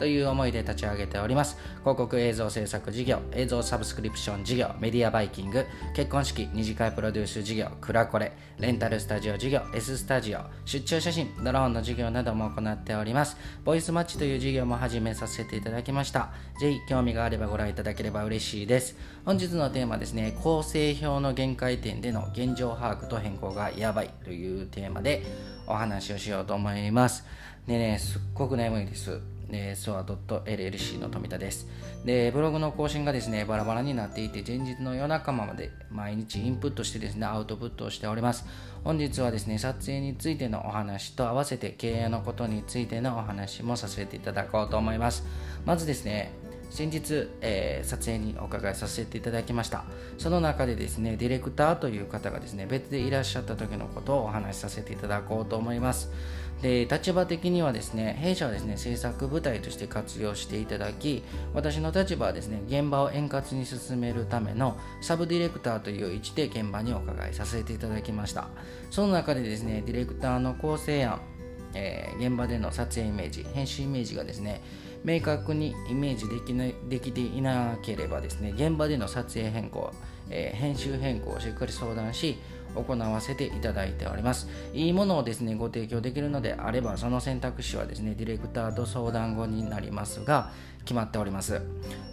という思いで立ち上げております。広告映像制作事業映像サブスクリプション事業メディアバイキング結婚式二次会プロデュース事業クラコレレンタルスタジオ事業 S スタジオ出張写真ドローンの事業なども行っております。ボイスマッチという事業も始めさせていただきました。ぜひ興味があればご覧いただければ嬉しいです。本日のテーマですね構成表の限界点での現状把握と変更がやばいというテーマでお話をしようと思います。でねすっごく眠いです。えー、s o a l l c の富田です。で、ブログの更新がですね、バラバラになっていて、前日の夜中まで毎日インプットしてですね、アウトプットをしております。本日はですね、撮影についてのお話と合わせて経営のことについてのお話もさせていただこうと思います。まずですね、先日、えー、撮影にお伺いさせていただきました。その中でですねディレクターという方がですね別でいらっしゃった時のことをお話しさせていただこうと思います。で立場的にはですね弊社はですね制作部隊として活用していただき私の立場はですね現場を円滑に進めるためのサブディレクターという位置で現場にお伺いさせていただきました。その中でですねディレクターの構成案えー、現場での撮影イメージ編集イメージがですね明確にイメージできないできていなければですね現場での撮影変更、えー、編集変更をしっかり相談し行わせていただいております。いいものをですねご提供できるのであればその選択肢はですねディレクターと相談後になりますが決まっております。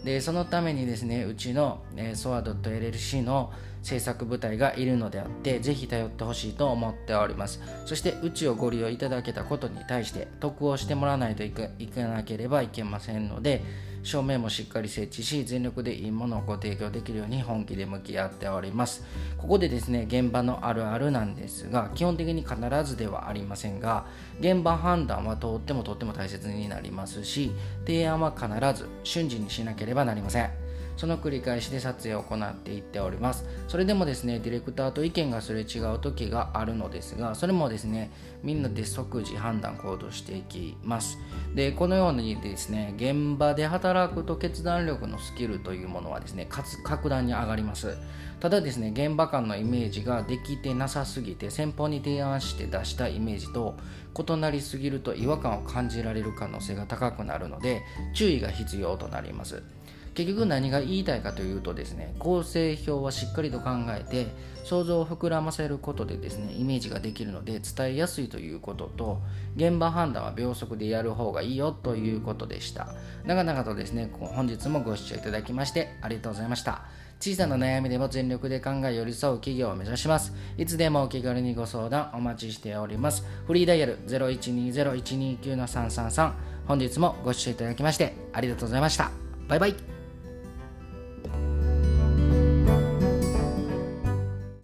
でそのためにですねうちの、えー、ソア .llc の制作部隊がいるのであってぜひ頼ってほしいと思っております。そしてうちをご利用いただけたことに対して得をしてもらわないといかなければいけませんので照明もしっかり設置し全力でいいものをご提供できるように本気で向き合っております。ここでですね現場のあるあるなんですが基本的に必ずではありませんが現場判断はとってもとっても大切になりますし提案は必ず瞬時にしなければなりません。その繰り返しで撮影を行っていっております。それでもですねディレクターと意見がすれ違う時があるのですがそれもですねみんなで即時判断行動していきます。でこのようにですね現場で働くと決断力のスキルというものはですねかつ格段に上がります。ただですね現場間のイメージができてなさすぎて先方に提案して出したイメージと異なりすぎると違和感を感じられる可能性が高くなるので注意が必要となります。結局何が言いたいかというとですね構成表はしっかりと考えて想像を膨らませることでですねイメージができるので伝えやすいということと現場判断は秒速でやる方がいいよということでした長々とですね本日もご視聴いただきましてありがとうございました小さな悩みでも全力で考え寄り添う企業を目指します。いつでもお気軽にご相談お待ちしております。フリーダイヤル0120-129-333本日もご視聴いただきましてありがとうございました。バイバイ。